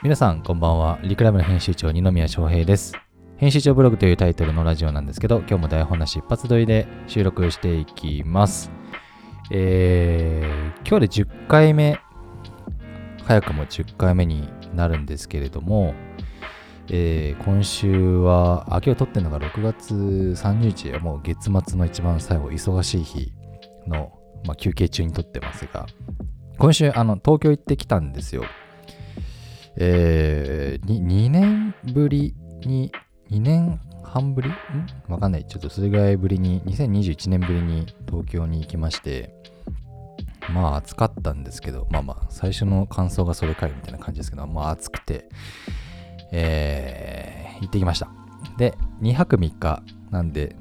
皆さんこんばんは。リクラブの編集長二宮翔平です。編集長ブログというタイトルのラジオなんですけど今日も台本なし一発撮りで収録していきます。えー、今日で10回目。早くも10回目になるんですけれども、えー、今週は、あ、今日撮ってるのが6月30日、もう月末の一番最後、忙しい日の、まあ、休憩中に撮ってますが、今週、あの、東京行ってきたんですよ。えー、2, 年ぶりに、2年半ぶり？ん？わかんない。ちょっとそれぐらいぶりに、2021年ぶりに東京に行きまして、まあ暑かったんですけど、まあまあ最初の感想がそれかいみたいな感じですけど、まあ暑くて、えー、行ってきました。で、2泊3日なんで、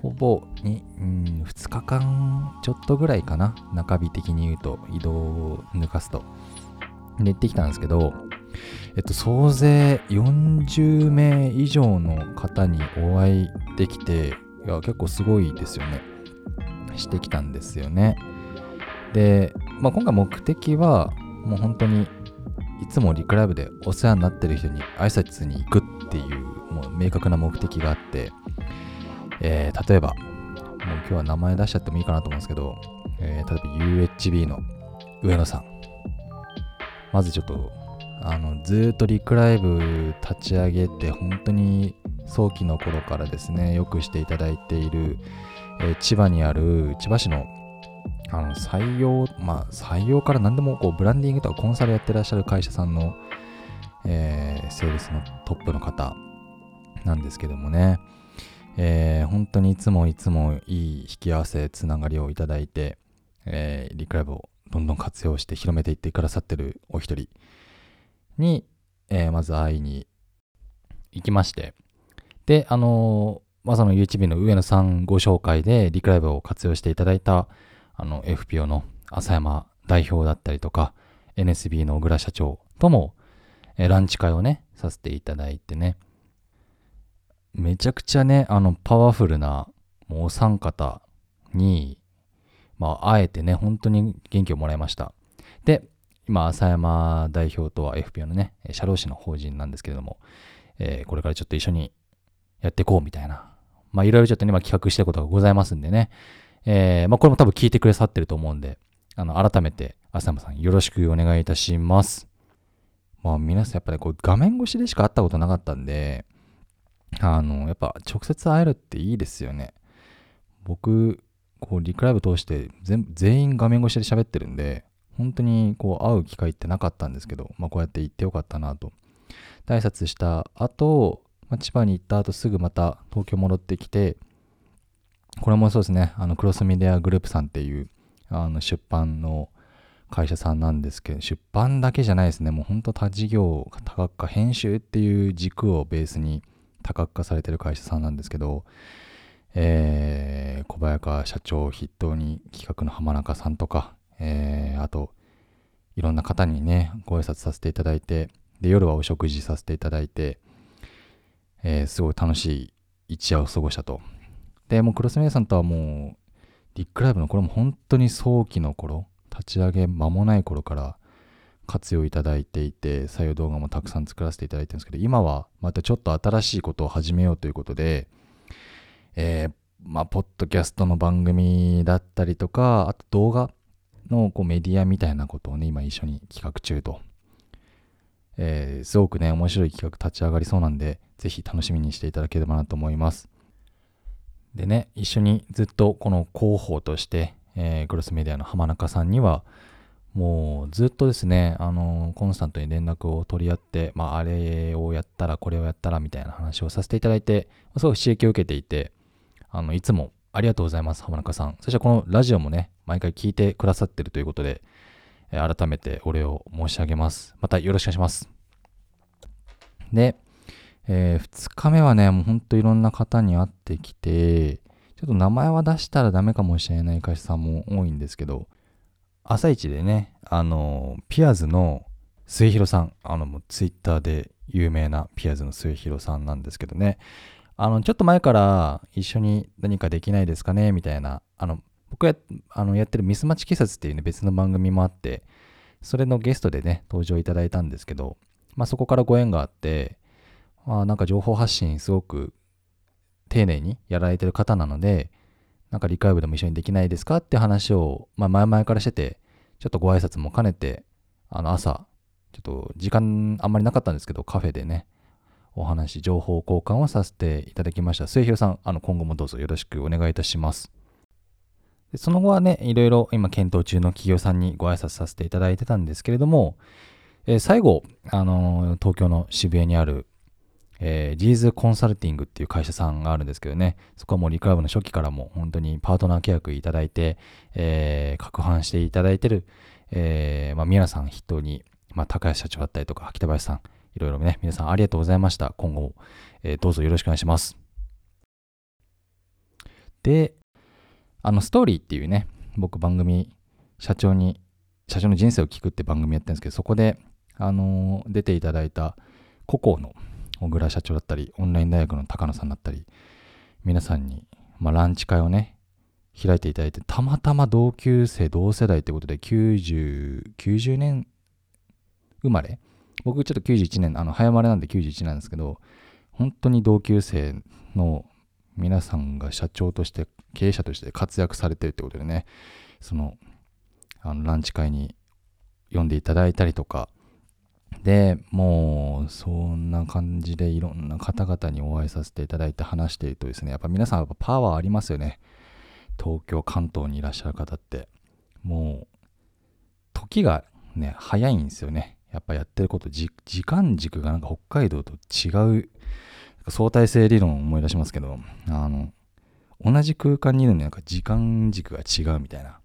ほぼに、うん、2日間ちょっとぐらいかな。中日的に言うと、移動を抜かすと。で、行ってきたんですけど、えっと、総勢40名以上の方にお会いできて、いや、結構すごいですよね。してきたんですよね。で、まあ、今回目的は、もう本当にいつもリクライブでお世話になってる人に挨拶に行くっていうもう明確な目的があって、えー、例えば、もう今日は名前出しちゃってもいいかなと思うんですけど、えー、例えば UHB の上野さん。まずちょっと、あの、ずっとリクライブ立ち上げて、本当に早期の頃からですね、よくしていただいている、えー、千葉にある千葉市のあの採用、まあ、採用から何でもこうブランディングとかコンサルやってらっしゃる会社さんの、えー、セールスのトップの方なんですけどもね、えー、本当にいつもいつもいい引き合わせ、つながりをいただいて、えー、リクライブをどんどん活用して広めていってくださってるお一人に、えー、まず会いに行きまして、で、あのー、まさの YouTube の上野さんご紹介でリクライブを活用していただいたあの FPO の浅山代表だったりとか NSB の小倉社長とも、えランチ会をねさせていただいてね。めちゃくちゃねあのパワフルなもうお三方にまああえてね本当に元気をもらいましたで今浅山代表とは FPO のね社労士の法人なんですけれども、えー、これからちょっと一緒にやっていこうみたいなまあいろいろちょっとね、企画してることがございますんでね、えー、まあ、これも多分聞いてくださってると思うんで、あの、改めて、浅山さんよろしくお願いいたします。まあ、皆さんやっぱりこう、画面越しでしか会ったことなかったんで、あの、やっぱ直接会えるっていいですよね。僕、こう、リクライブ通して全全員画面越しで喋ってるんで、本当にこう、会う機会ってなかったんですけど、まあ、こうやって行ってよかったなと。挨拶した後、まあ、千葉に行った後すぐまた東京戻ってきて、これもそうですね、あのクロスメディアグループさんっていうあの出版の会社さんなんですけど、出版だけじゃないですね、もう本当他事業が、多角化、編集っていう軸をベースに多角化されてる会社さんなんですけど、えー、小早川社長を筆頭に企画の浜中さんとか、えー、あと、いろんな方にね、ご挨拶させていただいて、で、夜はお食事させていただいて、えー、すごい楽しい一夜を過ごしたと。で、もうクロスメイさんとはもう、リックライブのこれも本当に早期の頃、立ち上げ間もない頃から活用いただいていて、採用動画もたくさん作らせていただいてるんですけど、今はまたちょっと新しいことを始めようということで、えー、まあ、ポッドキャストの番組だったりとか、あと動画のこうメディアみたいなことをね、今一緒に企画中と。えー、すごくね、面白い企画立ち上がりそうなんで、ぜひ楽しみにしていただければなと思います。でね、一緒にずっとこの広報として、えー、クロスメディアの浜中さんには、もうずっとですね、あのコンスタントに連絡を取り合って、まあ、あれをやったら、これをやったらみたいな話をさせていただいて、すごい刺激を受けていて、あの、いつもありがとうございます、浜中さん。そしてこのラジオもね、毎回聞いてくださってるということで、改めてお礼を申し上げます。またよろしくお願いします。で、えー、2日目はね、もうほんといろんな方に会ってきて、ちょっと名前は出したらダメかもしれない会社さんも多いんですけど、朝一でね、あの、ピアーズの末広さん、あの、もうツイッターで有名なピアーズの末広さんなんですけどね、あの、ちょっと前から一緒に何かできないですかね、みたいな、あの、僕やあのやってるミスマッチ警察っていうね、別の番組もあって、それのゲストでね、登場いただいたんですけど、まあそこからご縁があって、まあなんか情報発信すごく丁寧にやられてる方なので、なんか理解部でも一緒にできないですかって話を、まあ前々からしてて、ちょっとご挨拶も兼ねて、あの朝、ちょっと時間あんまりなかったんですけど、カフェでね、お話、情報交換をさせていただきました。末広さん、あの今後もどうぞよろしくお願いいたします。でその後はね、いろいろ今検討中の企業さんにご挨拶させていただいてたんですけれども、えー、最後、あのー、東京の渋谷にある、えー、ジーズコンサルティングっていう会社さんがあるんですけどね、そこはもうリクライブの初期からも本当にパートナー契約いただいて、えー、拡販していただいてる、えー、まあ、皆さん筆頭に、まあ、高橋社長だったりとか、北林さん、いろいろね、皆さんありがとうございました。今後も、えー、どうぞよろしくお願いします。で、あの、ストーリーっていうね、僕番組、社長に、社長の人生を聞くって番組やってるんですけど、そこで、あのー、出ていただいた、ココの小倉社長だったり、オンライン大学の高野さんだったり、皆さんに、まあ、ランチ会をね、開いていただいて、たまたま同級生、同世代ってことで、90、90年生まれ僕ちょっと91年、あの、早生まれなんで91なんですけど、本当に同級生の皆さんが社長として、経営者として活躍されてるってことでね、その、あのランチ会に呼んでいただいたりとか、で、もう、そんな感じでいろんな方々にお会いさせていただいて話しているとですね、やっぱ皆さんやっぱパワーありますよね。東京、関東にいらっしゃる方って。もう、時がね、早いんですよね。やっぱやってること時間軸がなんか北海道と違う相対性理論を思い出しますけどあの同じ空間にいるのになんか時間軸が違うみたいな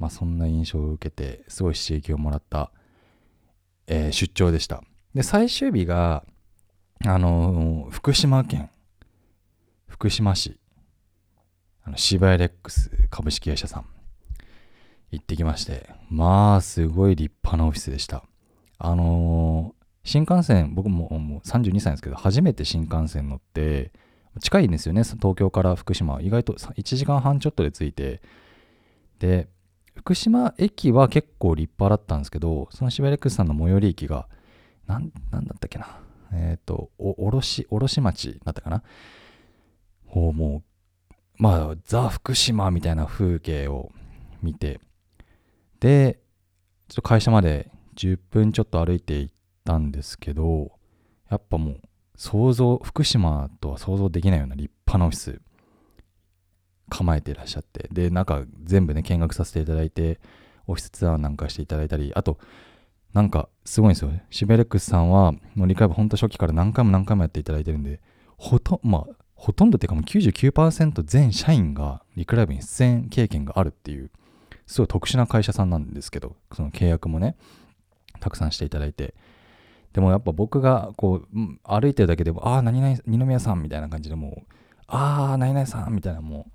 まあそんな印象を受けてすごい刺激をもらった、えー、出張でした。で最終日があの福島県福島市あのシバエレックス株式会社さん行ってきましてまあすごい立派なオフィスでした。あのー、新幹線、僕ももう32歳ですけど、初めて新幹線乗って、近いんですよね、東京から福島。意外と1時間半ちょっとで着いて。で、福島駅は結構立派だったんですけど、そのシベレックスさんの最寄り駅が、なん、なんだったっけな。えっ、ー、と、お、おろし、おろし町だったかな。ほう、もう、まあ、ザ・福島みたいな風景を見て、で、ちょっと会社まで10分ちょっと歩いて行ったんですけど、やっぱもう想像、福島とは想像できないような立派なオフィス構えていらっしゃって、で、中全部ね、見学させていただいて、オフィスツアーなんかしていただいたり、あと、なんかすごいんですよ。シベレックスさんは、もう理解部ほんと初期から何回も何回もやっていただいてるんで、ほと、まあ、ほとんどっていうかもう99%全社員がリクライブに出演経験があるっていう、すごい特殊な会社さんなんですけど、その契約もね。たくさんしていただいて。でもやっぱ僕がこう歩いてるだけでもああ何々二宮さんみたいな感じでもうああ何々さんみたいなもう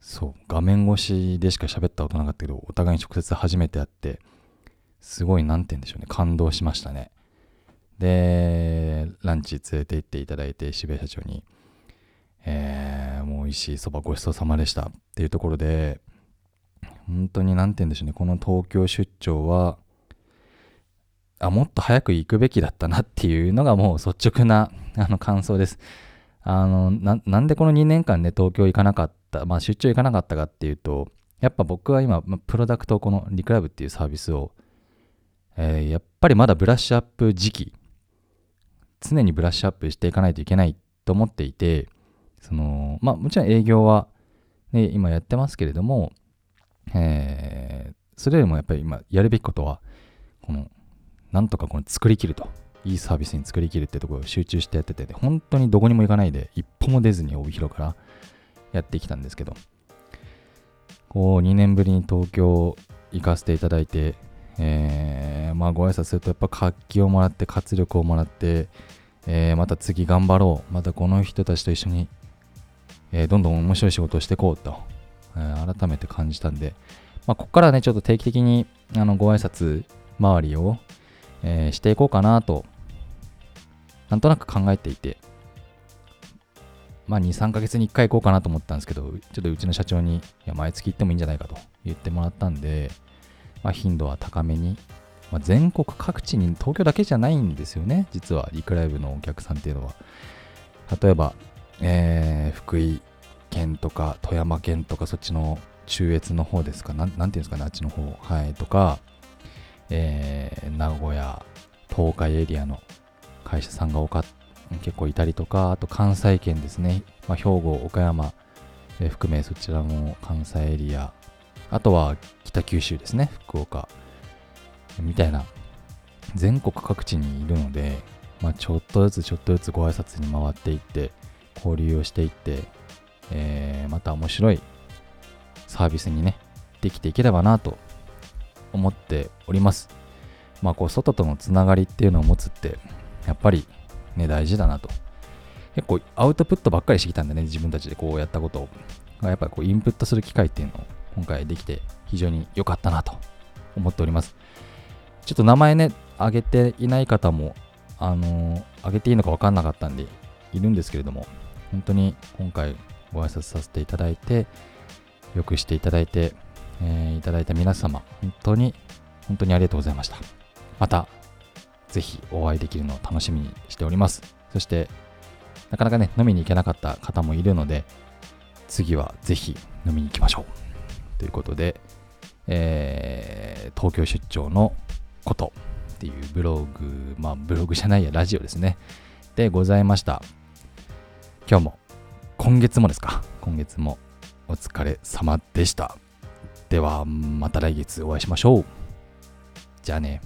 そう画面越しでしか喋ったことなかったけどお互いに直接初めて会ってすごい何て言うんでしょうね感動しましたね。でランチ連れて行っていただいて渋谷社長にえー、もう美味しいそばごちそうさまでしたっていうところで本当に何て言うんでしょうねこの東京出張はあ、もっと早く行くべきだったなっていうのがもう率直な あの感想です。あのな、んでこの2年間ね、東京行かなかった、まあ出張行かなかったかっていうと、やっぱ僕は今、プロダクト、このリクラブっていうサービスを、えー、やっぱりまだブラッシュアップ時期、常にブラッシュアップしていかないといけないと思っていて、その、まあもちろん営業は、ね、今やってますけれども、えー、それよりもやっぱり今やるべきことは、このなんとかこの作りきると。いいサービスに作りきるってところを集中してやってて、本当にどこにも行かないで、一歩も出ずに帯広からやってきたんですけど、こう、2年ぶりに東京行かせていただいて、えー、まあご挨拶するとやっぱ活気をもらって、活力をもらって、えー、また次頑張ろう。またこの人たちと一緒に、えー、どんどん面白い仕事をしていこうと、えー、改めて感じたんで、まあここからね、ちょっと定期的にあのご挨拶周りを、えー、していこうかなと、なんとなく考えていて、まあ2、3ヶ月に1回行こうかなと思ったんですけど、ちょっとうちの社長に、いや、毎月行ってもいいんじゃないかと言ってもらったんで、まあ、頻度は高めに、まあ、全国各地に東京だけじゃないんですよね実はリクライブのお客さんっていうのは。例えば、えー、福井県とか富山県とかそっちの中越の方ですかなんなんていうんですかねあっちの方はいとか、えー、名古屋東海エリアの会社さんが多か結構いたりとかあと関西圏ですね、まあ、兵庫岡山、えー、含めそちらの関西エリアあとは北九州ですね。福岡みたいな。全国各地にいるので、まあ、ちょっとずつちょっとずつご挨拶に回っていって交流をしていって、えー、また面白いサービスにねできていければなと思っております。まあこう外とのつながりっていうのを持つってやっぱりね大事だなと。結構アウトプットばっかりしてきたんでね自分たちでこうやったことを。やっぱりこうインプットする機会っていうのを今回できて非常に良かったなと思っております。ちょっと名前ね挙げていない方もあのー、げていいのか分かんなかったんでいるんですけれども本当に今回ご挨拶させていただいてよくしていただいて、えー、いただいた皆様本当に本当にありがとうございましたまたぜひお会いできるのを楽しみにしておりますそしてなかなかね飲みに行けなかった方もいるので次はぜひ飲みに行きましょうということで、えー、東京出張のことっていうブログ、まあブログじゃないや、ラジオですね。でございました。今日も、今月もですか。今月もお疲れ様でした。では、また来月お会いしましょう。じゃあね。